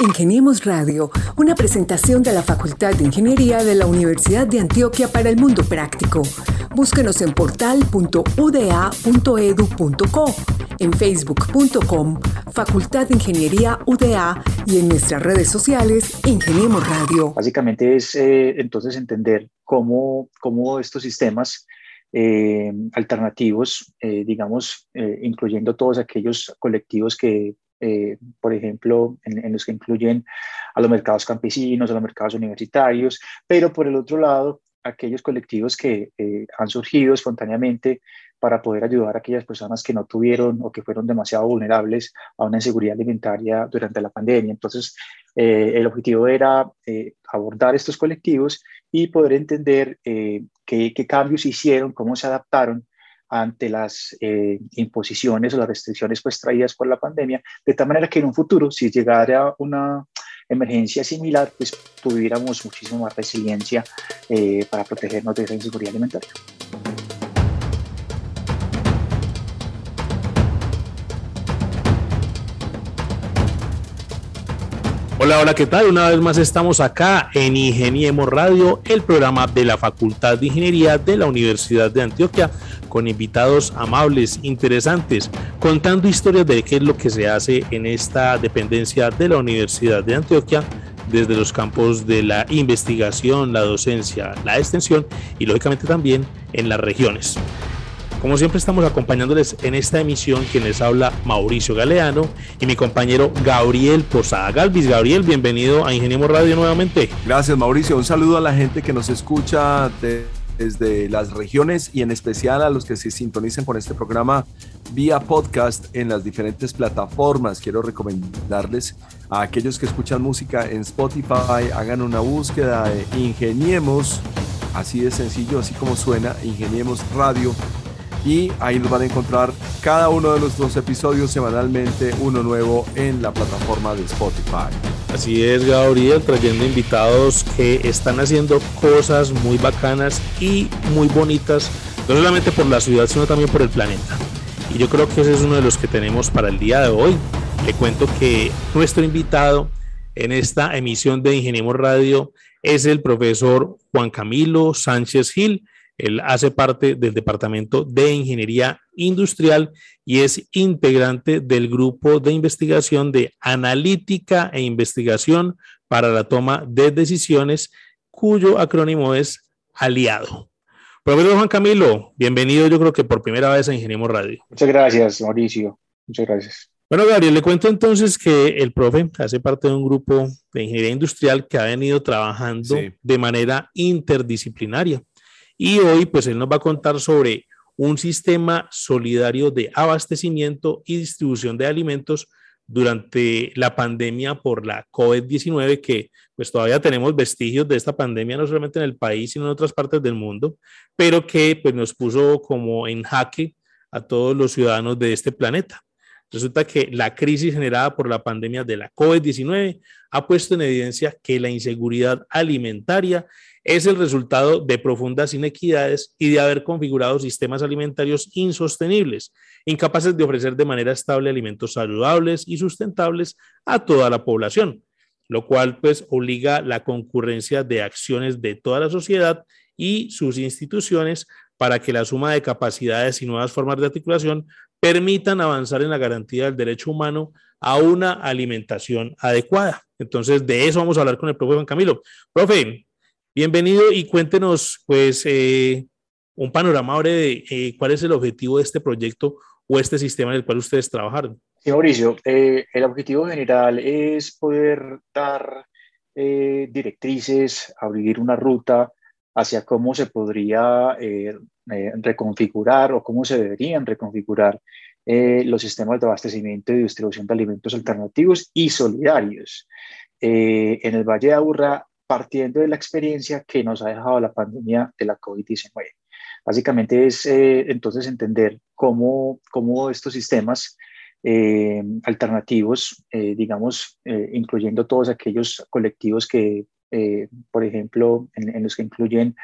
Ingeniemos Radio, una presentación de la Facultad de Ingeniería de la Universidad de Antioquia para el Mundo Práctico. Búsquenos en portal.uda.edu.co, en facebook.com, Facultad de Ingeniería UDA y en nuestras redes sociales, Ingeniemos Radio. Básicamente es eh, entonces entender cómo, cómo estos sistemas eh, alternativos, eh, digamos, incluyendo todos aquellos colectivos que eh, por ejemplo, en, los que incluyen a los mercados campesinos, a los mercados universitarios, pero por el otro lado, aquellos colectivos que eh, han surgido espontáneamente para poder ayudar a aquellas personas que no tuvieron o que fueron demasiado vulnerables a una inseguridad alimentaria durante la pandemia. Entonces, eh, el objetivo era abordar estos colectivos y poder entender qué, qué cambios hicieron, cómo se adaptaron ante las eh, imposiciones o las restricciones pues traídas por la pandemia, de tal manera que en un futuro, si llegara una emergencia similar, pues tuviéramos muchísimo más resiliencia eh, para protegernos de esa inseguridad alimentaria. Hola, hola, ¿qué tal? Una vez más estamos acá en Ingeniemos Radio, el programa de la Facultad de Ingeniería de la Universidad de Antioquia, con invitados amables, interesantes, contando historias de qué es lo que se hace en esta dependencia de la Universidad de Antioquia desde los campos de la investigación, la docencia, la extensión y lógicamente también en las regiones. Como siempre estamos acompañándoles en esta emisión quien les habla Mauricio Galeano y mi compañero Gabriel Posada Galvis. Gabriel, bienvenido a Ingeniemos Radio nuevamente. Gracias Mauricio, un saludo a la gente que nos escucha desde las regiones y en especial a los que se sintonicen con este programa vía podcast en las diferentes plataformas. Quiero recomendarles a aquellos que escuchan música en Spotify, hagan una búsqueda de Ingeniemos, así de sencillo, así como suena, Ingeniemos Radio y ahí nos van a encontrar cada uno de nuestros episodios semanalmente, uno nuevo en la plataforma de Spotify. Así es, Gabriel, trayendo invitados que están haciendo cosas muy bacanas y muy bonitas, no solamente por la ciudad, sino también por el planeta. Y yo creo que ese es uno de los que tenemos para el día de hoy. Le cuento que nuestro invitado en esta emisión de Ingeniemos Radio es el profesor Juan Camilo Sánchez Gil. Él hace parte del Departamento de Ingeniería Industrial y es integrante del grupo de investigación de analítica e investigación para la toma de decisiones, cuyo acrónimo es aliado. Profesor Juan Camilo, bienvenido yo creo que por primera vez a Ingeniemos Radio. Muchas gracias, Mauricio. Muchas gracias. Bueno, Gabriel, le cuento entonces que el profe hace parte de un grupo de ingeniería industrial que ha venido trabajando de manera interdisciplinaria. Y hoy, pues él nos va a contar sobre un sistema solidario de abastecimiento y distribución de alimentos durante la pandemia por la COVID-19, que pues todavía tenemos vestigios de esta pandemia, no solamente en el país, sino en otras partes del mundo, pero que pues nos puso como en jaque a todos los ciudadanos de este planeta. Resulta que la crisis generada por la pandemia de la COVID-19 ha puesto en evidencia que la inseguridad alimentaria es el resultado de profundas inequidades y de haber configurado sistemas alimentarios insostenibles, incapaces de ofrecer de manera estable alimentos saludables y sustentables a toda la población, lo cual pues obliga la concurrencia de acciones de toda la sociedad y sus instituciones para que la suma de capacidades y nuevas formas de articulación permitan avanzar en la garantía del derecho humano a una alimentación adecuada. Entonces, de eso vamos a hablar con el profe Juan Camilo. Profe, Bienvenido y cuéntenos, pues, eh, un panorama ahora de eh, cuál es el objetivo de este proyecto o este sistema en el cual ustedes trabajaron. Sí, Mauricio, eh, el objetivo general es poder dar directrices, abrir una ruta hacia cómo se podría reconfigurar o cómo se deberían reconfigurar los sistemas de abastecimiento y distribución de alimentos alternativos y solidarios. en el Valle de Aburrá partiendo de la experiencia que nos ha dejado la pandemia de la COVID-19. Básicamente es eh, entonces entender cómo, cómo estos sistemas eh, alternativos, eh, digamos, incluyendo todos aquellos colectivos que, por ejemplo, en, los que incluyen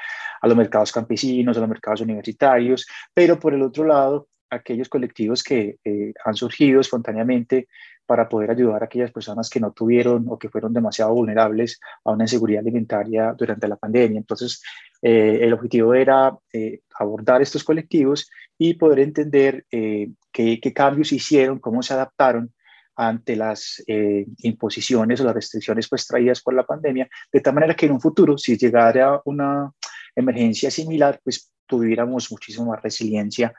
a los mercados campesinos, a los mercados universitarios, pero por el otro lado, aquellos colectivos que han surgido espontáneamente para poder ayudar a aquellas personas que no tuvieron o que fueron demasiado vulnerables a una inseguridad alimentaria durante la pandemia. Entonces, eh, el objetivo era eh, abordar estos colectivos y poder entender eh, qué, qué, cambios hicieron, cómo se adaptaron ante las imposiciones o las restricciones pues traídas por la pandemia, de tal manera que en un futuro, si llegara una emergencia similar, pues tuviéramos muchísimo más resiliencia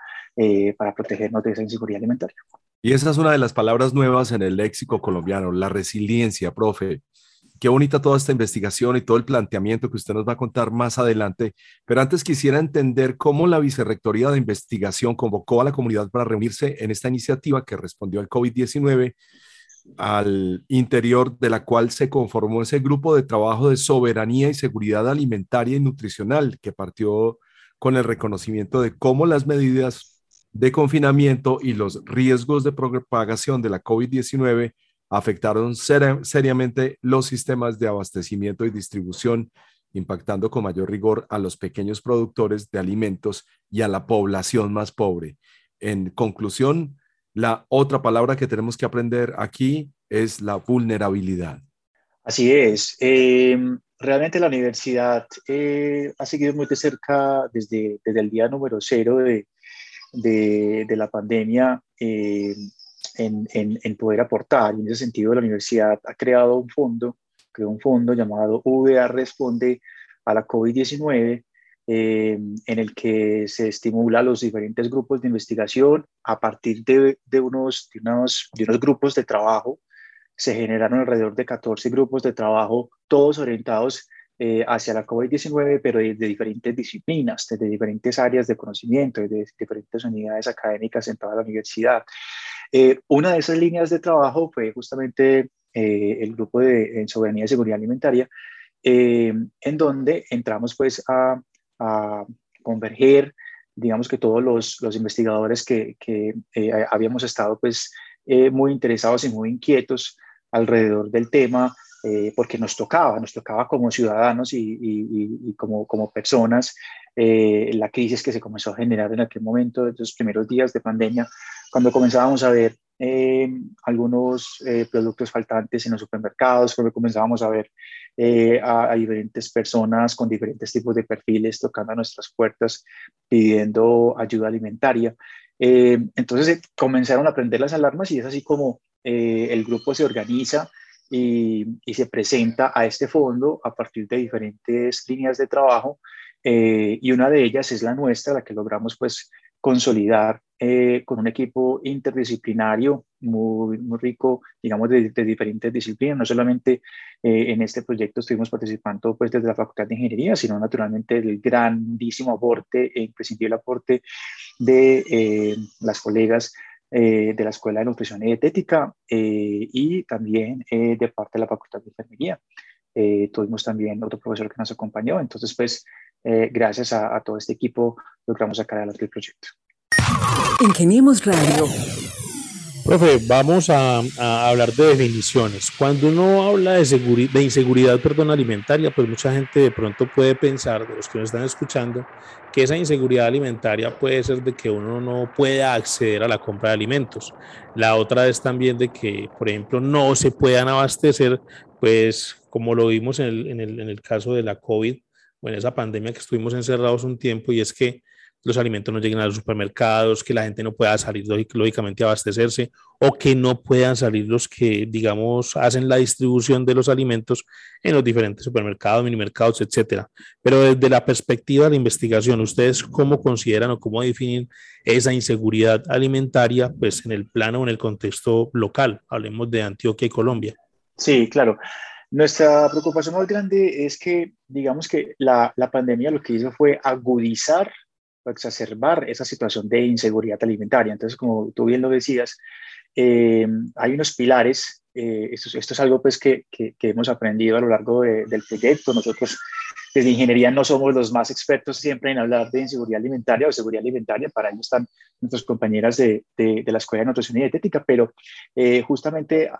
para protegernos de esa inseguridad alimentaria. Y esa es una de las palabras nuevas en el léxico colombiano, la resiliencia, profe. Qué bonita toda esta investigación y todo el planteamiento que usted nos va a contar más adelante. Pero antes quisiera entender cómo la Vicerrectoría de Investigación convocó a la comunidad para reunirse en esta iniciativa que respondió al COVID-19, al interior de la cual se conformó ese grupo de trabajo de soberanía y seguridad alimentaria y nutricional que partió con el reconocimiento de cómo las medidas de confinamiento y los riesgos de propagación de la COVID-19 afectaron seriamente los sistemas de abastecimiento y distribución, impactando con mayor rigor a los pequeños productores de alimentos y a la población más pobre. En conclusión, la otra palabra que tenemos que aprender aquí es la vulnerabilidad. Así es. Em, realmente la universidad eh, ha seguido muy de cerca desde, desde el día número cero de, de, la pandemia eh, en, poder aportar. Y en ese sentido, la universidad ha creado un fondo, creó un fondo llamado VA Responde a la COVID-19, eh, en el que se estimula a los diferentes grupos de investigación a partir de, de, unos, de, unos, de unos grupos de trabajo. Se generaron alrededor de 14 grupos de trabajo, todos orientados eh, hacia la COVID-19, pero de, diferentes disciplinas, desde diferentes áreas de conocimiento, de diferentes unidades académicas en toda la universidad. Eh, una de esas líneas de trabajo fue justamente eh, el grupo de soberanía y seguridad alimentaria, en donde entramos pues a, a, converger, digamos que todos los, los investigadores que, que habíamos estado pues muy interesados y muy inquietos alrededor del tema, eh, porque nos tocaba, nos tocaba como ciudadanos y, como, como personas eh, la crisis que se comenzó a generar en aquel momento, de los primeros días de pandemia, cuando comenzábamos a ver eh, algunos productos faltantes en los supermercados, cuando comenzábamos a ver a, diferentes personas con diferentes tipos de perfiles tocando a nuestras puertas pidiendo ayuda alimentaria. entonces comenzaron a prender las alarmas y es así como el grupo se organiza y, se presenta a este fondo a partir de diferentes líneas de trabajo eh, y una de ellas es la nuestra, la que logramos pues consolidar eh, con un equipo interdisciplinario muy, muy rico, digamos, de, diferentes disciplinas. No solamente eh, en este proyecto estuvimos participando pues desde la Facultad de Ingeniería, sino naturalmente el grandísimo aporte e imprescindible aporte de las colegas eh, de la Escuela de Nutrición y Dietética eh, y también eh, de parte de la Facultad de Enfermería. tuvimos también otro profesor que nos acompañó, entonces pues gracias a, todo este equipo logramos sacar adelante el proyecto. Ingeniemos Radio Profe, vamos a, hablar de definiciones. Cuando uno habla de, de inseguridad perdón, alimentaria, pues mucha gente de pronto puede pensar, de los que nos están escuchando, que esa inseguridad alimentaria puede ser de que uno no pueda acceder a la compra de alimentos. La otra es también de que, por ejemplo, no se puedan abastecer, pues como lo vimos en el, en el, en el caso de la COVID o en esa pandemia que estuvimos encerrados un tiempo, y es que los alimentos no lleguen a los supermercados, que la gente no pueda salir lógicamente a abastecerse o que no puedan salir los que, digamos, hacen la distribución de los alimentos en los diferentes supermercados, minimercados, etcétera. Pero desde la perspectiva de la investigación, ¿ustedes cómo consideran o cómo definen esa inseguridad alimentaria pues en el plano o en el contexto local? Hablemos de Antioquia y Colombia. Sí, claro. Nuestra preocupación más grande es que, digamos que la, la pandemia lo que hizo fue agudizar exacerbar esa situación de inseguridad alimentaria. Entonces, como tú bien lo decías, eh, hay unos pilares, eh, esto, esto, es algo pues que, que, hemos aprendido a lo largo del proyecto. Nosotros desde ingeniería no somos los más expertos siempre en hablar de inseguridad alimentaria o seguridad alimentaria, para ello están nuestras compañeras de, de, la Escuela de Nutrición y Dietética, pero eh, justamente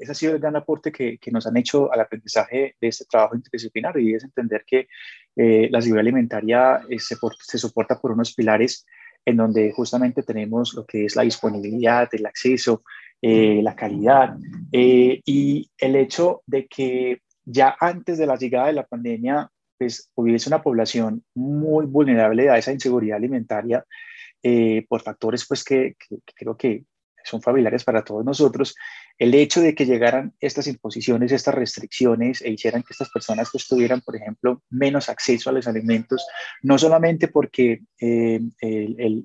ese ha sido el gran aporte que, que, nos han hecho al aprendizaje de este trabajo interdisciplinario y es entender que la seguridad alimentaria se, se soporta por unos pilares en donde justamente tenemos lo que es la disponibilidad, el acceso, eh, la calidad eh, y el hecho de que ya antes de la llegada de la pandemia, pues hubiese una población muy vulnerable a esa inseguridad alimentaria eh, por factores pues que, que creo que son familiares para todos nosotros, el hecho de que llegaran estas imposiciones, estas restricciones e hicieran que estas personas pues, tuvieran, por ejemplo, menos acceso a los alimentos, no solamente porque eh,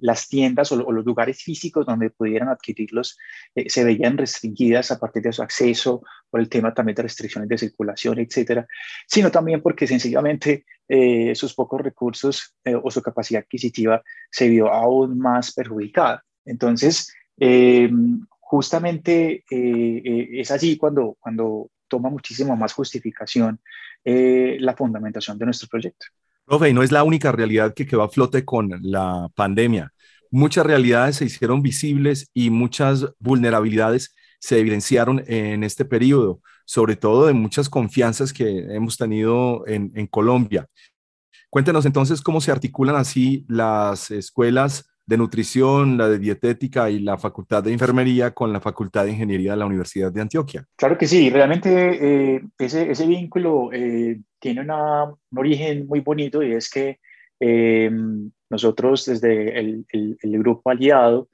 las tiendas o, los lugares físicos donde pudieran adquirirlos eh, se veían restringidas a partir de su acceso, por el tema también de restricciones de circulación, etcétera, sino también porque sencillamente eh, sus pocos recursos o su capacidad adquisitiva se vio aún más perjudicada. Entonces, justamente eh, eh, es allí cuando, cuando toma muchísimo más justificación eh, la fundamentación de nuestro proyecto. Profe, y no es la única realidad que quedó a flote con la pandemia. Muchas realidades se hicieron visibles y muchas vulnerabilidades se evidenciaron en este periodo, sobre todo de muchas confianzas que hemos tenido en, en Colombia. Cuéntenos entonces cómo se articulan así las escuelas de nutrición, la de dietética y la facultad de enfermería con la facultad de ingeniería de la Universidad de Antioquia. Claro que sí, realmente eh, ese, ese, vínculo eh, tiene una, un origen muy bonito y es que eh, nosotros desde el, el, grupo aliado,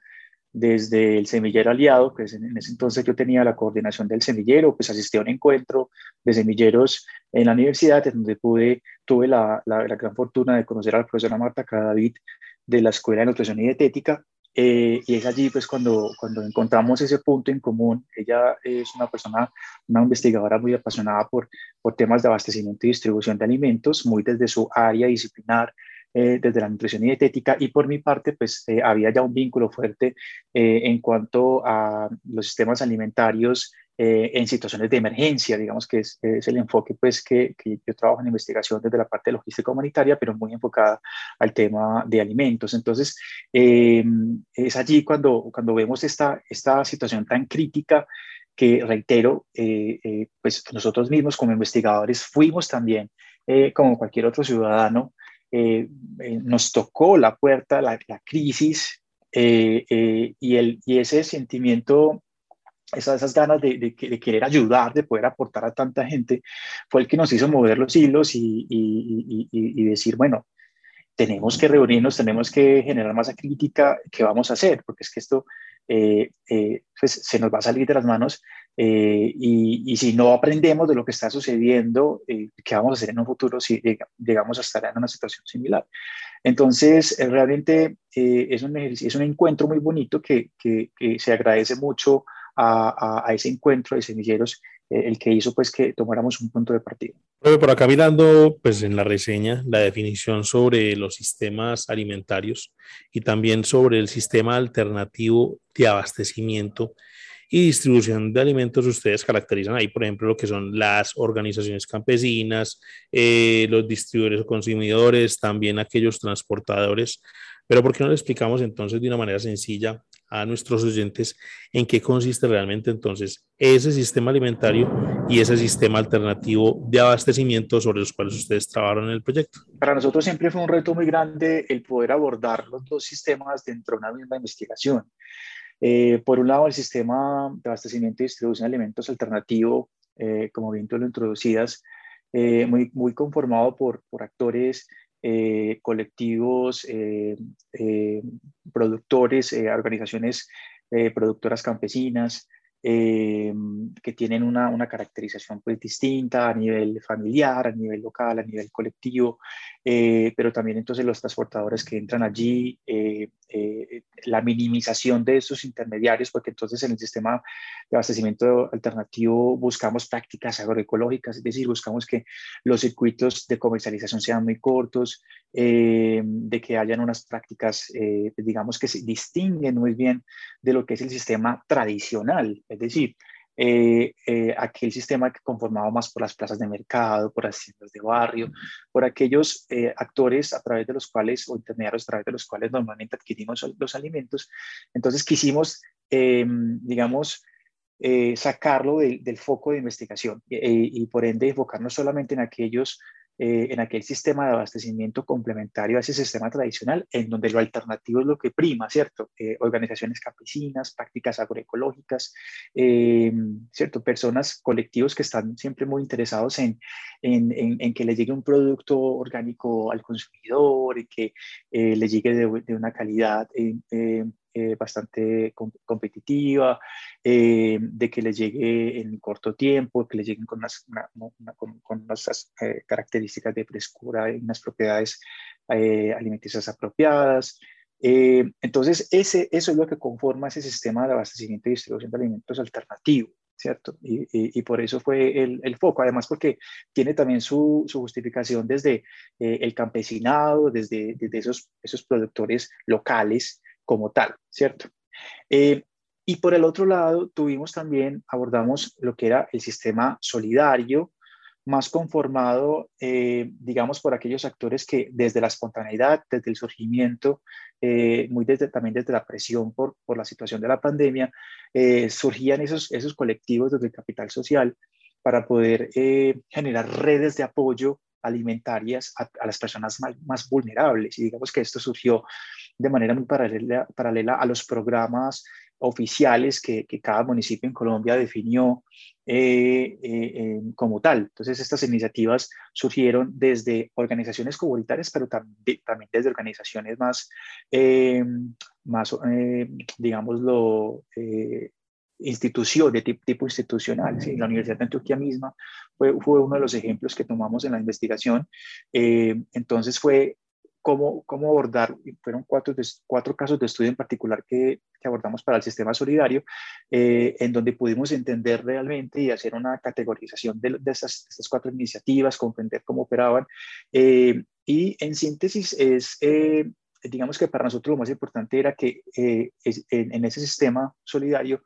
desde el semillero aliado, que en ese entonces yo tenía la coordinación del semillero, pues asistí a un encuentro de semilleros en la universidad, en donde pude, tuve la, la, la gran fortuna de conocer a la profesora Marta Cadavid, de la Escuela de Nutrición y Dietética. Eh, y es allí pues cuando, cuando encontramos ese punto en común. Ella es una persona, una investigadora muy apasionada por, por temas de abastecimiento y distribución de alimentos, muy desde su área disciplinar, eh, desde la nutrición y dietética. Y por mi parte, pues eh, había ya un vínculo fuerte en cuanto a los sistemas alimentarios eh, en situaciones de emergencia, digamos que es, es el enfoque pues que, que, yo trabajo en investigación desde la parte de logística humanitaria, pero muy enfocada al tema de alimentos. Entonces, eh, es allí cuando, cuando vemos esta, esta situación tan crítica que, reitero, eh, pues nosotros mismos como investigadores fuimos también, como cualquier otro ciudadano, nos tocó la puerta, la, la crisis y, el, y ese sentimiento esas, esas ganas de, de, querer ayudar, de poder aportar a tanta gente, fue el que nos hizo mover los hilos y, y, y, decir, bueno, tenemos que reunirnos, tenemos que generar masa crítica, ¿qué vamos a hacer? Porque es que esto eh, eh, pues, se nos va a salir de las manos eh, y, si no aprendemos de lo que está sucediendo, ¿qué vamos a hacer en un futuro si llegamos a estar en una situación similar? Entonces, realmente es, un es un encuentro muy bonito que, que, que se agradece mucho a, ese encuentro de semilleros eh, el que hizo pues que tomáramos un punto de partida. Por acá mirando pues en la reseña la definición sobre los sistemas alimentarios y también sobre el sistema alternativo de abastecimiento y distribución de alimentos, ustedes caracterizan ahí, por ejemplo, lo que son las organizaciones campesinas, eh, los distribuidores o consumidores, también aquellos transportadores. Pero ¿por qué no le explicamos entonces de una manera sencilla a nuestros oyentes en qué consiste realmente entonces ese sistema alimentario y ese sistema alternativo de abastecimiento sobre los cuales ustedes trabajaron en el proyecto. Para nosotros siempre fue un reto muy grande el poder abordar los dos sistemas dentro de una misma investigación. Eh, por un lado, el sistema de abastecimiento y distribución de alimentos alternativo, eh, como bien tú lo introducías, eh, muy, muy conformado por, por actores eh, colectivos, eh, eh, productores, organizaciones productoras campesinas, que tienen una, una, caracterización pues distinta a nivel familiar, a nivel local, a nivel colectivo, pero también entonces los transportadores que entran allí, la minimización de esos intermediarios, porque entonces en el sistema de abastecimiento alternativo buscamos prácticas agroecológicas, es decir, buscamos que los circuitos de comercialización sean muy cortos, eh, de que hayan unas prácticas, eh, digamos, que se distinguen muy bien de lo que es el sistema tradicional, es decir, eh, aquel sistema que conformaba más por las plazas de mercado, por las tiendas de barrio, por aquellos actores a través de los cuales, o intermediarios a través de los cuales normalmente adquirimos los alimentos. Entonces quisimos, digamos, sacarlo del foco de investigación y por ende enfocarnos solamente en aquellos eh, en aquel sistema de abastecimiento complementario a ese sistema tradicional, en donde lo alternativo es lo que prima, ¿cierto? Eh, organizaciones campesinas, prácticas agroecológicas, eh, ¿cierto? Personas, colectivos que están siempre muy interesados en, en, en, que le llegue un producto orgánico al consumidor y que le llegue de, de una calidad eh, bastante competitiva, eh, de que le llegue en corto tiempo, que le lleguen con unas, con, unas eh, características de frescura y unas propiedades alimenticias apropiadas. entonces, ese, eso es lo que conforma ese sistema de abastecimiento y distribución de alimentos alternativo. ¿cierto? Y, y, por eso fue el, el, foco, además porque tiene también su, su justificación desde el campesinado, desde, desde, esos, esos productores locales como tal, ¿cierto? Eh, y por el otro lado, tuvimos también, abordamos lo que era el sistema solidario, más conformado, eh, digamos, por aquellos actores que desde la espontaneidad, desde el surgimiento, eh, muy desde, también desde la presión por, por la situación de la pandemia, surgían esos, esos colectivos desde el capital social para poder generar redes de apoyo alimentarias a, las personas más, más, vulnerables. Y digamos que esto surgió de manera muy paralela, paralela a los programas oficiales que, cada municipio en Colombia definió eh, eh, como tal. Entonces, estas iniciativas surgieron desde organizaciones comunitarias, pero también, también desde organizaciones más, eh, más digámoslo, institución, de tipo, tipo institucional. ¿sí? La Universidad de Antioquia misma fue, fue, uno de los ejemplos que tomamos en la investigación. entonces fue cómo, cómo abordar, fueron cuatro, cuatro casos de estudio en particular que, que abordamos para el sistema solidario, eh, en donde pudimos entender realmente y hacer una categorización de, de estas, cuatro iniciativas, comprender cómo operaban. Eh, y en síntesis es, eh, digamos que para nosotros lo más importante era que en, en, ese sistema solidario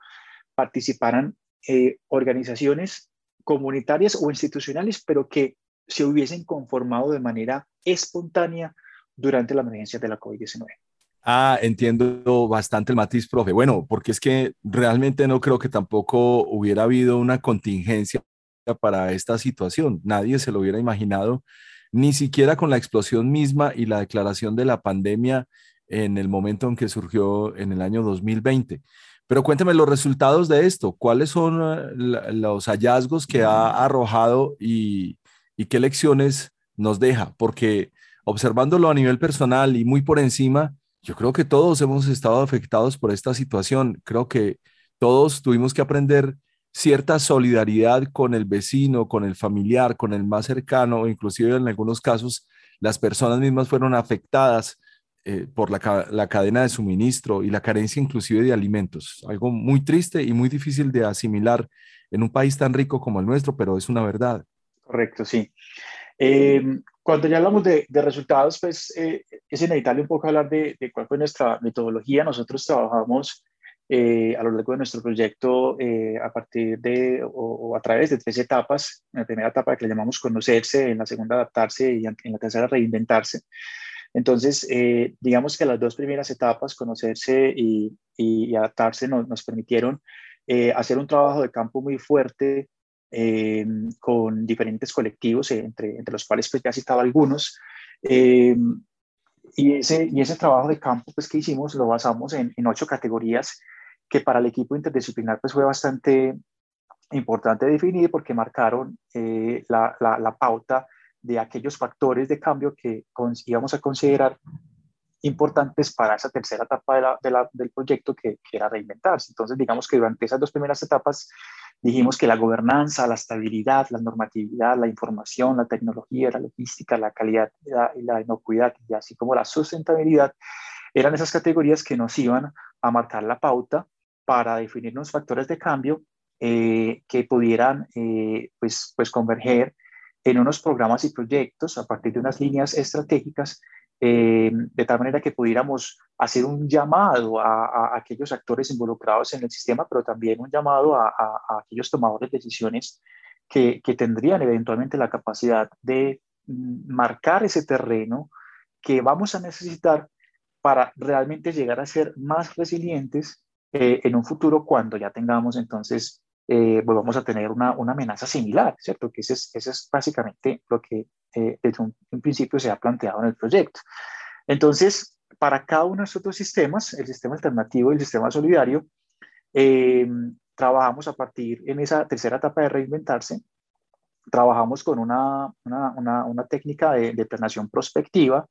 participaran organizaciones comunitarias o institucionales, pero que se hubiesen conformado de manera espontánea durante la emergencia de la COVID-19. Ah, entiendo bastante el matiz, profe. Bueno, porque es que realmente no creo que tampoco hubiera habido una contingencia para esta situación. Nadie se lo hubiera imaginado, ni siquiera con la explosión misma y la declaración de la pandemia en el momento en que surgió en el año 2020. Pero cuénteme los resultados de esto. ¿Cuáles son eh, los hallazgos que ha arrojado y, y qué lecciones nos deja? Porque observándolo a nivel personal y muy por encima, yo creo que todos hemos estado afectados por esta situación. Creo que todos tuvimos que aprender cierta solidaridad con el vecino, con el familiar, con el más cercano, inclusive en algunos casos las personas mismas fueron afectadas eh, por la, cadena de suministro y la carencia inclusive de alimentos. Algo muy triste y muy difícil de asimilar en un país tan rico como el nuestro, pero es una verdad. Correcto, sí. Eh, cuando ya hablamos de, resultados, pues eh, es inevitable un poco hablar de, cuál fue nuestra metodología. Nosotros trabajamos eh, a lo largo de nuestro proyecto eh, a partir de o, a través de tres etapas. En la primera etapa que le llamamos conocerse, en la segunda adaptarse y en la tercera reinventarse. Entonces, digamos que las dos primeras etapas, conocerse y, y adaptarse, nos, nos permitieron hacer un trabajo de campo muy fuerte eh, con diferentes colectivos, eh, entre, entre los cuales pues ya citaba algunos. Eh, y, ese, y ese trabajo de campo pues, que hicimos lo basamos en, en ocho categorías que para el equipo interdisciplinar pues, fue bastante importante definir porque marcaron la, la, la, pauta de aquellos factores de cambio que íbamos a considerar importantes para esa tercera etapa de la, del proyecto que, que, era reinventarse. Entonces, digamos que durante esas dos primeras etapas dijimos que la gobernanza, la estabilidad, la normatividad, la información, la tecnología, la logística, la calidad y la inocuidad, y así como la sustentabilidad, eran esas categorías que nos iban a marcar la pauta para definir unos factores de cambio eh, que pudieran eh, pues, pues converger en unos programas y proyectos a partir de unas líneas estratégicas eh, de tal manera que pudiéramos hacer un llamado a, aquellos actores involucrados en el sistema, pero también un llamado a, aquellos tomadores de decisiones que, tendrían eventualmente la capacidad de mm, marcar ese terreno que vamos a necesitar para realmente llegar a ser más resilientes eh, en un futuro cuando ya tengamos entonces eh, volvamos a tener una, una, amenaza similar, ¿cierto? Que ese es, ese es básicamente lo que eh, desde un, principio se ha planteado en el proyecto. Entonces, para cada uno de estos dos sistemas, el sistema alternativo y el sistema solidario, eh, trabajamos a partir en esa tercera etapa de reinventarse, trabajamos con una, una, una, técnica de, de, planeación prospectiva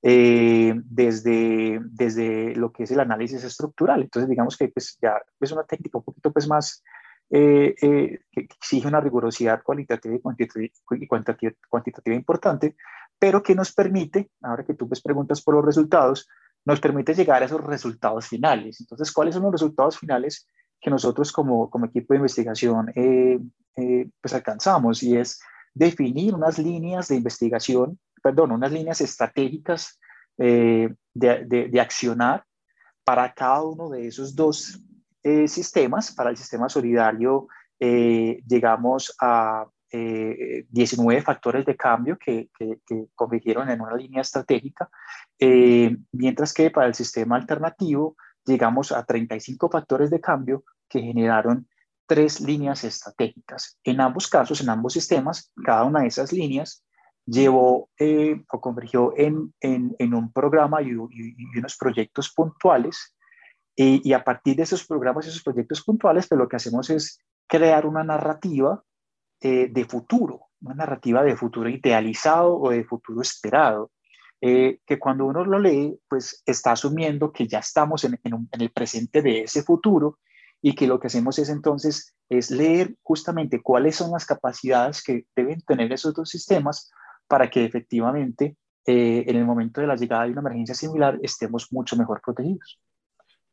eh, desde, desde lo que es el análisis estructural. Entonces, digamos que pues, ya es una técnica un poquito pues, más eh, eh, que exige una rigurosidad cualitativa y cuantitativa, cuantitativa, importante, pero que nos permite, ahora que tú pues preguntas por los resultados, nos permite llegar a esos resultados finales. Entonces, ¿cuáles son los resultados finales que nosotros como, como equipo de investigación eh, pues alcanzamos? Y es definir unas líneas de investigación, perdón, unas líneas estratégicas de, de, de accionar para cada uno de esos dos eh, sistemas. Para el sistema solidario eh, llegamos a 19 eh, factores de cambio que, que, convirtieron en una línea estratégica, mientras que para el sistema alternativo llegamos a 35 factores de cambio que generaron tres líneas estratégicas. En ambos casos, en ambos sistemas, cada una de esas líneas llevó o convergió en, en, un programa y, y, unos proyectos puntuales y, a partir de esos programas y esos proyectos puntuales, pues lo que hacemos es crear una narrativa eh, de futuro, una narrativa de futuro idealizado o de futuro esperado, eh, que cuando uno lo lee, pues está asumiendo que ya estamos en, el presente de ese futuro y que lo que hacemos es entonces es leer justamente cuáles son las capacidades que deben tener esos dos sistemas para que efectivamente eh, en el momento de la llegada de una emergencia similar estemos mucho mejor protegidos.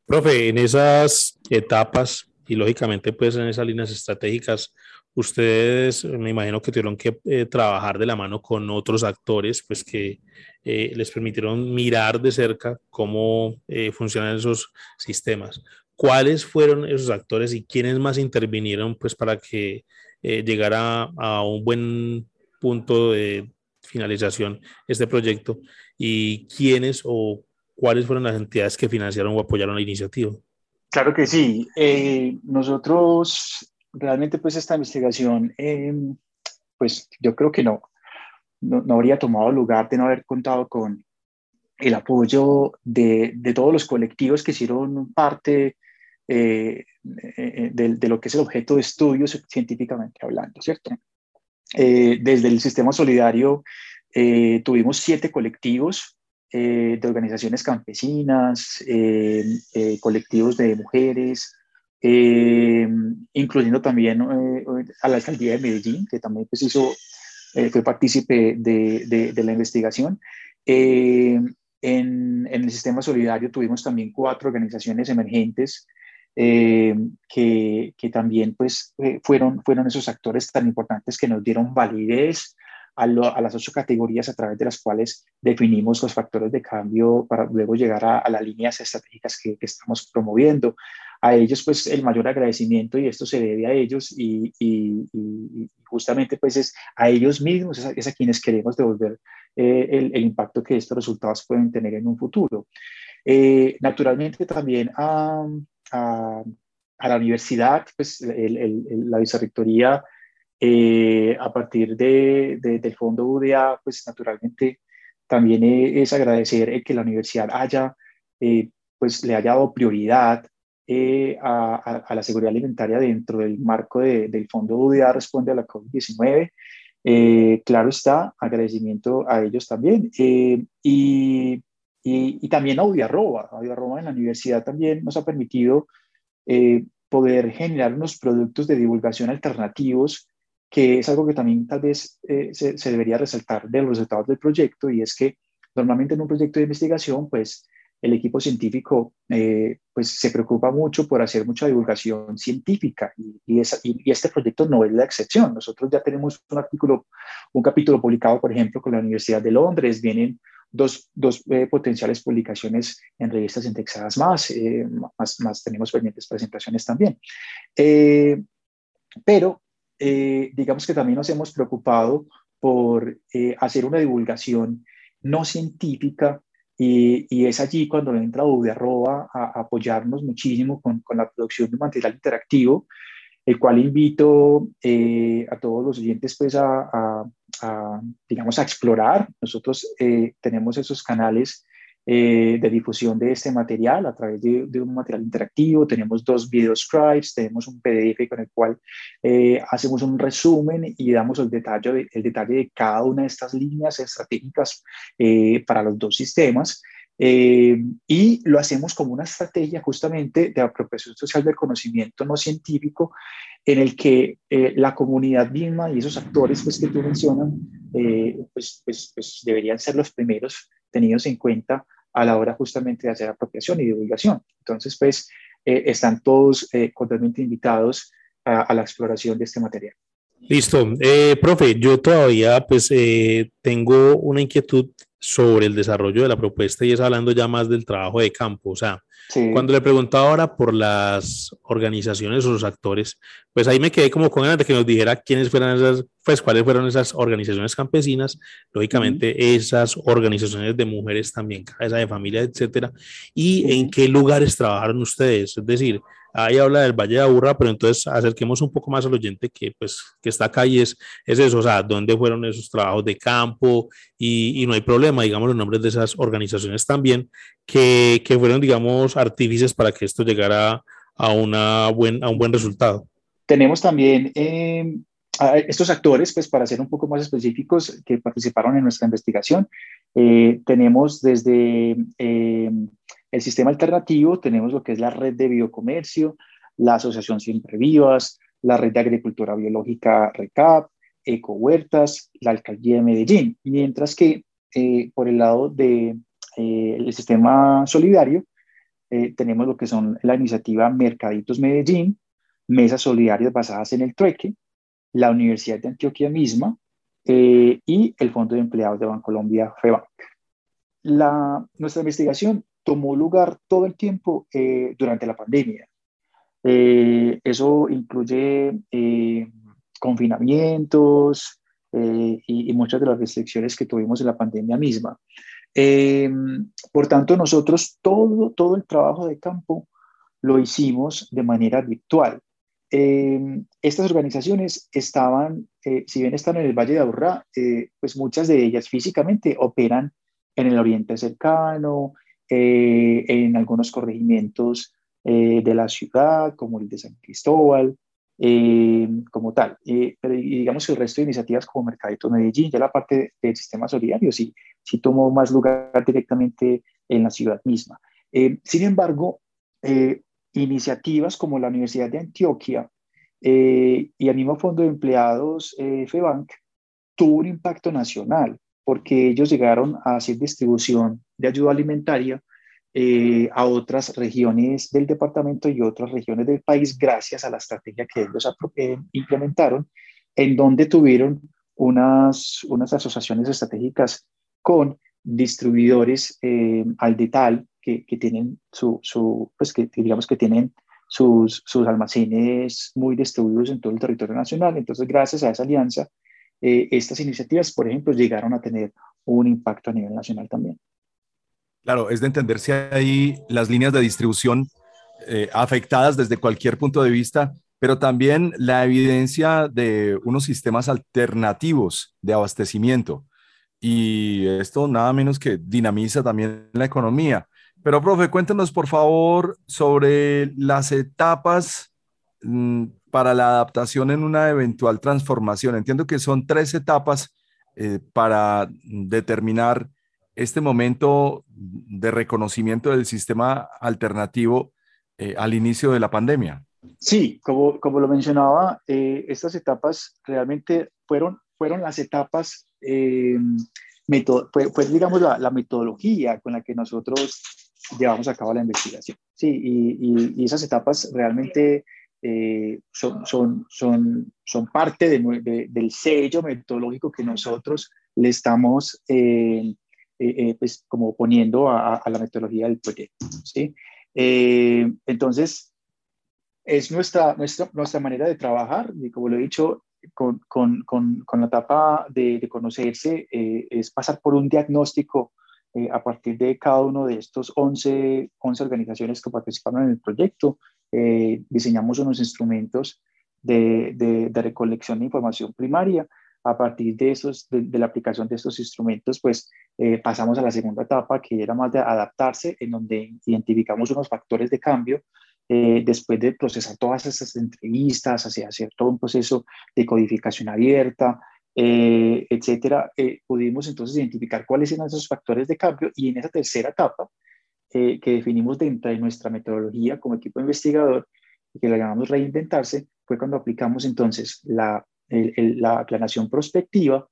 Profe, en esas etapas y lógicamente pues en esas líneas estratégicas, ustedes me imagino que tuvieron que eh, trabajar de la mano con otros actores pues que eh, les permitieron mirar de cerca cómo eh, funcionan esos sistemas. ¿Cuáles fueron esos actores y quiénes más intervinieron pues para que llegara a un buen punto de finalización este proyecto y quiénes o cuáles fueron las entidades que financiaron o apoyaron la iniciativa. Claro que sí. Eh, nosotros, realmente, pues esta investigación, em, pues yo creo que no, no, habría tomado lugar de no haber contado con el apoyo de, de todos los colectivos que hicieron parte eh, eh, de, de, lo que es el objeto de estudio científicamente hablando, ¿cierto? desde el sistema solidario tuvimos siete colectivos eh, de organizaciones campesinas, eh, eh, colectivos de mujeres, incluyendo también a la alcaldía de Medellín, que también pues, hizo, fue partícipe de, de, la investigación. En, en, el sistema solidario tuvimos también cuatro organizaciones emergentes que, que, también pues, fueron, fueron esos actores tan importantes que nos dieron validez a, las ocho categorías a través de las cuales definimos los factores de cambio para luego llegar a, las líneas estratégicas que, estamos promoviendo. A ellos, pues, el mayor agradecimiento y esto se debe a ellos y, justamente, pues, es a ellos mismos, es a, quienes queremos devolver eh, el, impacto que estos resultados pueden tener en un futuro. Eh, naturalmente, también a, la universidad, pues, la vicerrectoría eh, a partir de, del fondo UDA, pues naturalmente también es agradecer que la universidad haya, eh, pues le haya dado prioridad eh, a, a, la seguridad alimentaria dentro del marco del fondo UDA responde a la COVID-19. claro está, agradecimiento a ellos también. Y, y, y, también a Udiarroba. Udiarroba en la universidad también nos ha permitido poder generar unos productos de divulgación alternativos que es algo que también tal vez eh, se, debería resaltar de los resultados del proyecto, y es que normalmente en un proyecto de investigación, pues el equipo científico eh, pues se preocupa mucho por hacer mucha divulgación científica y, y, y, este proyecto no es la excepción. Nosotros ya tenemos un artículo, un capítulo publicado, por ejemplo, con la Universidad de Londres, vienen dos, dos eh, potenciales publicaciones en revistas indexadas más, más, más, tenemos pendientes presentaciones también. pero eh, digamos que también nos hemos preocupado por eh, hacer una divulgación no científica y, es allí cuando entra UDE a, a apoyarnos muchísimo con, con, la producción de material interactivo el cual invito a todos los oyentes pues a, digamos, a explorar. Nosotros tenemos esos canales eh, de difusión de este material a través de, un material interactivo. Tenemos dos video scribes, tenemos un PDF con el cual eh, hacemos un resumen y damos el detalle, de, el detalle de cada una de estas líneas estratégicas eh, para los dos sistemas. y lo hacemos como una estrategia justamente de apropiación social del conocimiento no científico en el que la comunidad misma y esos actores pues, que tú mencionas pues, pues, pues deberían ser los primeros tenidos en cuenta a la hora justamente de hacer apropiación y divulgación. Entonces, pues, eh, están todos eh, totalmente invitados a, la exploración de este material. Listo. Eh, profe, yo todavía pues tengo una inquietud sobre el desarrollo de la propuesta y es hablando ya más del trabajo de campo. O sea, cuando le preguntaba ahora por las organizaciones o los actores, pues ahí me quedé como con ganas de que nos dijera quiénes fueran esas, pues cuáles fueron esas organizaciones campesinas, lógicamente esas organizaciones de mujeres también, cabeza de familia, etcétera, y en qué lugares trabajaron ustedes. Es decir, ahí habla del Valle de Aburra, pero entonces acerquemos un poco más al oyente que, pues, que está acá y es, es eso, o sea, dónde fueron esos trabajos de campo y, y no hay problema, digamos, los nombres de esas organizaciones también, que, que fueron, digamos, artífices para que esto llegara a, una buen, a un buen resultado. Tenemos también eh, estos actores, pues para ser un poco más específicos, que participaron en nuestra investigación. Eh, tenemos desde eh, el sistema alternativo tenemos lo que es la red de biocomercio, la Asociación Siempre Vivas, la red de agricultura biológica RECAP, Ecohuertas, la Alcaldía de Medellín, mientras que eh, por el lado del de, eh, sistema solidario eh, tenemos lo que son la iniciativa Mercaditos Medellín, mesas solidarias basadas en el trueque, la Universidad de Antioquia misma y el Fondo de Empleados de Bancolombia, FEBANC. La, nuestra investigación tomó lugar todo el tiempo eh, durante la pandemia. Eh, eso incluye eh, confinamientos y, y, muchas de las restricciones que tuvimos en la pandemia misma. por tanto, nosotros todo, todo el trabajo de campo lo hicimos de manera virtual. estas organizaciones estaban, si bien están en el Valle de Aburrá, pues muchas de ellas físicamente operan en el oriente cercano, eh, en algunos corregimientos eh, de la ciudad, como el de San Cristóbal, eh, como tal. pero digamos que el resto de iniciativas como Mercadito Medellín, ya la parte del sistema solidario, sí, sí tomó más lugar directamente en la ciudad misma. sin embargo, iniciativas como la Universidad de Antioquia y el mismo Fondo de Empleados FEBANC tuvo un impacto nacional porque ellos llegaron a hacer distribución de ayuda alimentaria eh, a otras regiones del departamento y otras regiones del país gracias a la estrategia que ellos eh, implementaron, en donde tuvieron unas, unas asociaciones estratégicas con distribuidores eh, al detal que, que tienen su, su, pues que digamos que tienen sus, sus almacenes muy distribuidos en todo el territorio nacional. Entonces, gracias a esa alianza, estas iniciativas, por ejemplo, llegaron a tener un impacto a nivel nacional también. Claro, es de entender si hay las líneas de distribución eh, afectadas desde cualquier punto de vista, pero también la evidencia de unos sistemas alternativos de abastecimiento. Y esto nada menos que dinamiza también la economía. Pero, profe, cuéntenos por favor sobre las etapas mm, para la adaptación en una eventual transformación. Entiendo que son tres etapas eh, para determinar este momento de reconocimiento del sistema alternativo eh, al inicio de la pandemia? Sí, como, como lo mencionaba, eh, estas etapas realmente fueron, fueron las etapas, eh, fue, digamos la, metodología con la que nosotros llevamos a cabo la investigación. Sí, y, y, esas etapas realmente son, son, son, son parte del sello metodológico que nosotros le estamos eh, eh, pues como poniendo a, la metodología del proyecto. ¿sí? Eh, entonces, es nuestra, nuestra, nuestra manera de trabajar, y como lo he dicho, con, con, con, con la etapa de, de conocerse, es pasar por un diagnóstico a partir de cada uno de estos 11, 11 organizaciones que participaron en el proyecto. diseñamos unos instrumentos de, recolección de información primaria. A partir de, esos, de, la aplicación de estos instrumentos, pues eh, pasamos a la segunda etapa, que era más de adaptarse, en donde identificamos unos factores de cambio eh, después de procesar todas esas entrevistas, hacia hacer todo un proceso de codificación abierta, eh, etcétera, pudimos entonces identificar cuáles eran esos factores de cambio y en esa tercera etapa que definimos dentro de nuestra metodología como equipo investigador, que la llamamos reinventarse, fue cuando aplicamos entonces la, la planeación prospectiva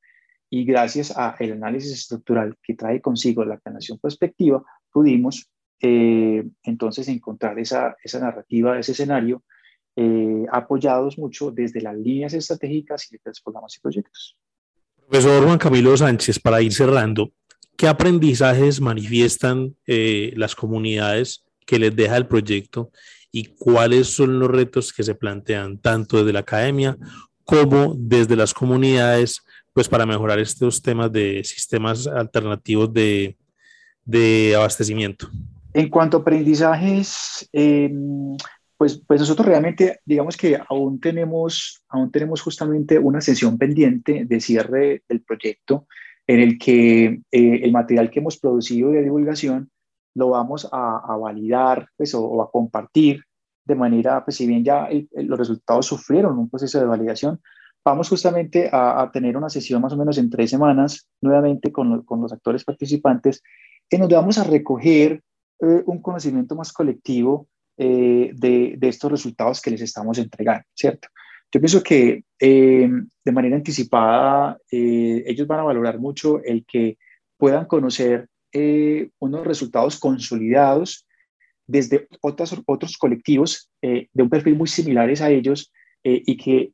y gracias al análisis estructural que trae consigo la planeación prospectiva, pudimos eh, entonces encontrar esa, esa narrativa, ese escenario, eh, apoyados mucho desde las líneas estratégicas y de los programas y proyectos. Profesor Juan Camilo Sánchez, para ir cerrando, ¿qué aprendizajes manifiestan eh, las comunidades que les deja el proyecto y cuáles son los retos que se plantean tanto desde la academia como desde las comunidades, pues para mejorar estos temas de sistemas alternativos de, de abastecimiento. En cuanto a aprendizajes, em, pues, pues nosotros realmente, digamos que aún tenemos, aún tenemos justamente una sesión pendiente de cierre del proyecto en el que eh, el material que hemos producido de divulgación lo vamos a, validar pues, o, a compartir de manera, pues si bien ya los resultados sufrieron un proceso de validación, vamos justamente a, tener una sesión más o menos en tres semanas, nuevamente con, con los actores participantes, en donde vamos a recoger eh, un conocimiento más colectivo eh, de, de, estos resultados que les estamos entregando, ¿cierto? Yo pienso que eh, de manera anticipada ellos van a valorar mucho el que puedan conocer eh, unos resultados consolidados desde otros, otros colectivos eh, de un perfil muy similares a ellos eh, y que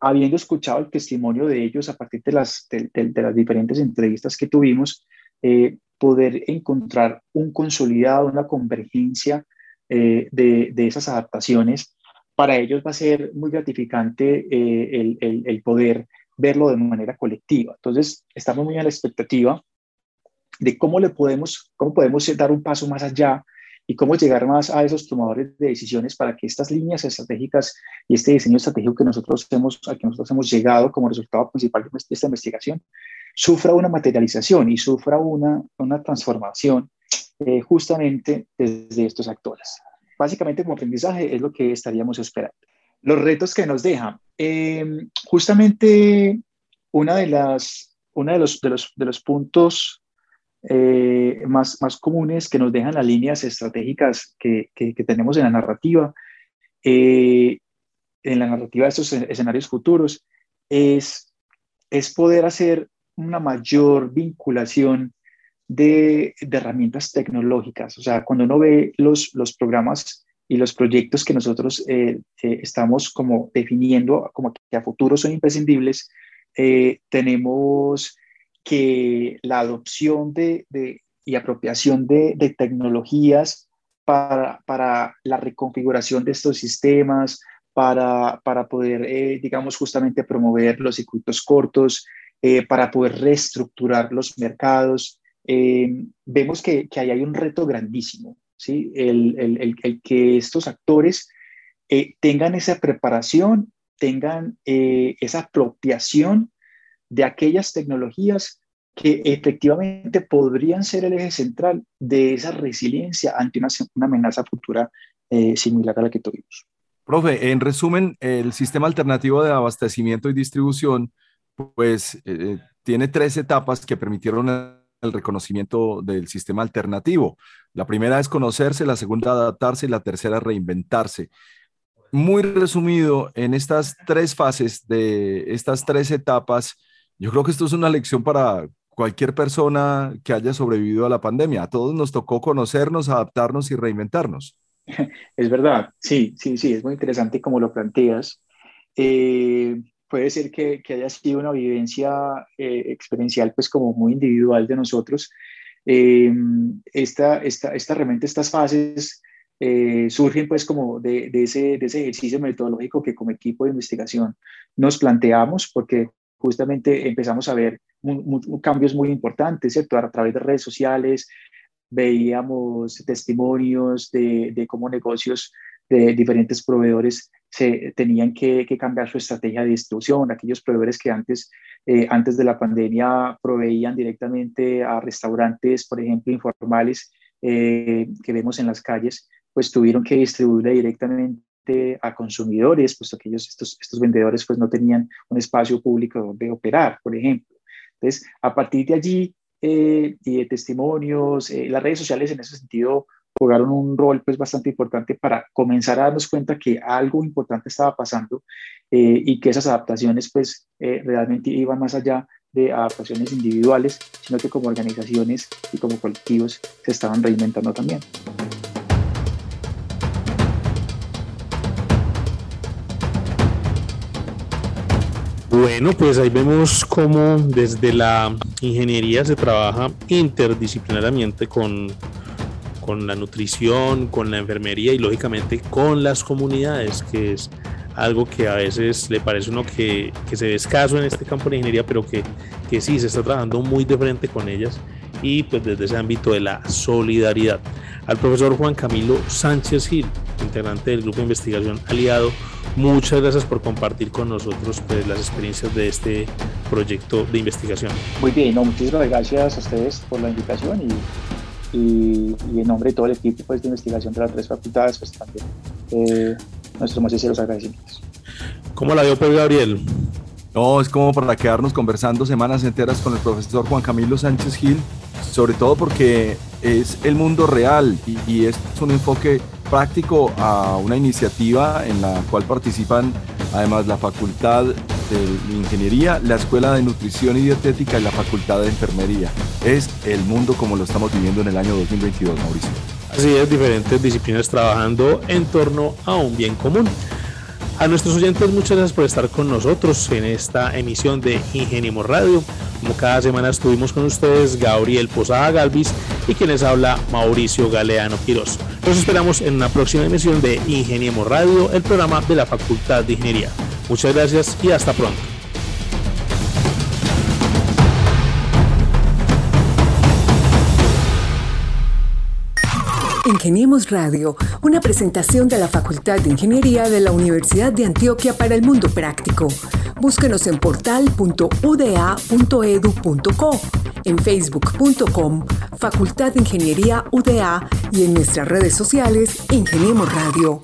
habiendo escuchado el testimonio de ellos a partir de las, de, las diferentes entrevistas que tuvimos, poder encontrar un consolidado, una convergencia de, de, esas adaptaciones, para ellos va a ser muy gratificante el, el, el poder verlo de manera colectiva. Entonces, estamos muy a la expectativa de cómo le podemos, cómo podemos dar un paso más allá y cómo llegar más a esos tomadores de decisiones para que estas líneas estratégicas y este diseño estratégico que nosotros hemos, al que nosotros hemos llegado como resultado principal de esta investigación sufra una materialización y sufra una, una transformación eh, justamente desde estos actores. Básicamente como aprendizaje es lo que estaríamos esperando. Los retos que nos dejan. Eh, justamente una de las, uno de los, de los, de los puntos eh, más, más comunes que nos dejan las líneas estratégicas que, que, tenemos en la narrativa, eh, en la narrativa de estos escenarios futuros, es, es poder hacer una mayor vinculación de, de, herramientas tecnológicas. O sea, cuando uno ve los, los programas y los proyectos que nosotros eh, estamos como definiendo como que a futuro son imprescindibles, tenemos que la adopción de, y apropiación de, tecnologías para, para, la reconfiguración de estos sistemas, para, para poder, eh, digamos, justamente promover los circuitos cortos, eh, para poder reestructurar los mercados. Eh, vemos que, que, ahí hay un reto grandísimo, ¿sí? El, el, el, que estos actores tengan esa preparación, tengan esa apropiación de aquellas tecnologías que efectivamente podrían ser el eje central de esa resiliencia ante una, una amenaza futura eh, similar a la que tuvimos. Profe, en resumen, el sistema alternativo de abastecimiento y distribución, pues eh, tiene tres etapas que permitieron el reconocimiento del sistema alternativo. La primera es conocerse, la segunda adaptarse y la tercera reinventarse. Muy resumido, en estas tres fases de estas tres etapas, yo creo que esto es una lección para cualquier persona que haya sobrevivido a la pandemia. A todos nos tocó conocernos, adaptarnos y reinventarnos. Es verdad, sí, sí, sí, es muy interesante como lo planteas. Eh, puede ser que, que, haya sido una vivencia eh, experiencial, pues como muy individual de nosotros. Eh, esta, esta, esta, realmente estas fases surgen pues como de, de, ese, de ese ejercicio metodológico que como equipo de investigación nos planteamos, porque justamente empezamos a ver cambios muy importantes, ¿cierto? A través de redes sociales veíamos testimonios de, cómo negocios de diferentes proveedores se tenían que, cambiar su estrategia de distribución. Aquellos proveedores que antes, eh, antes de la pandemia proveían directamente a restaurantes, por ejemplo, informales eh, que vemos en las calles, pues tuvieron que distribuirle directamente a consumidores, puesto que ellos, estos, estos vendedores, pues no tenían un espacio público donde operar, por ejemplo. Entonces, a partir de allí eh, y de testimonios, las redes sociales en ese sentido jugaron un rol pues bastante importante para comenzar a darnos cuenta que algo importante estaba pasando eh, y que esas adaptaciones pues eh, realmente iban más allá de adaptaciones individuales, sino que como organizaciones y como colectivos se estaban reinventando también. Bueno, pues ahí vemos cómo desde la ingeniería se trabaja interdisciplinariamente con con la nutrición, con la enfermería y lógicamente con las comunidades, que es algo que a veces le parece uno que, que se ve escaso en este campo de ingeniería, pero que, que sí se está trabajando muy de frente con ellas y pues desde ese ámbito de la solidaridad. Al profesor Juan Camilo Sánchez Gil, integrante del grupo de investigación aliado, muchas gracias por compartir con nosotros pues, las experiencias de este proyecto de investigación. Muy bien, no, muchísimas gracias a ustedes por la invitación y y, en nombre de todo el equipo pues, de investigación de las tres facultades, pues también eh, nuestros más sinceros agradecimientos. ¿Cómo la dio, Pedro Gabriel? No, es como para quedarnos conversando semanas enteras con el profesor Juan Camilo Sánchez Gil, sobre todo porque es el mundo real y, y es un enfoque práctico a una iniciativa en la cual participan además la Facultad de Ingeniería, la Escuela de Nutrición y Dietética y la Facultad de Enfermería. Es el mundo como lo estamos viviendo en el año 2022, Mauricio. Así es, diferentes disciplinas trabajando en torno a un bien común. A nuestros oyentes, muchas gracias por estar con nosotros en esta emisión de Ingeniemos Radio. Como cada semana estuvimos con ustedes, Gabriel Posada Galvis y quienes habla Mauricio Galeano Quiroz. Los esperamos en una próxima emisión de Ingeniemos Radio, el programa de la Facultad de Ingeniería. Muchas gracias y hasta pronto. Ingeniemos Radio, una presentación de la Facultad de Ingeniería de la Universidad de Antioquia para el Mundo Práctico. Búsquenos en portal.uda.edu.co, en facebook.com, Facultad de Ingeniería UDA y en nuestras redes sociales Ingeniemos Radio.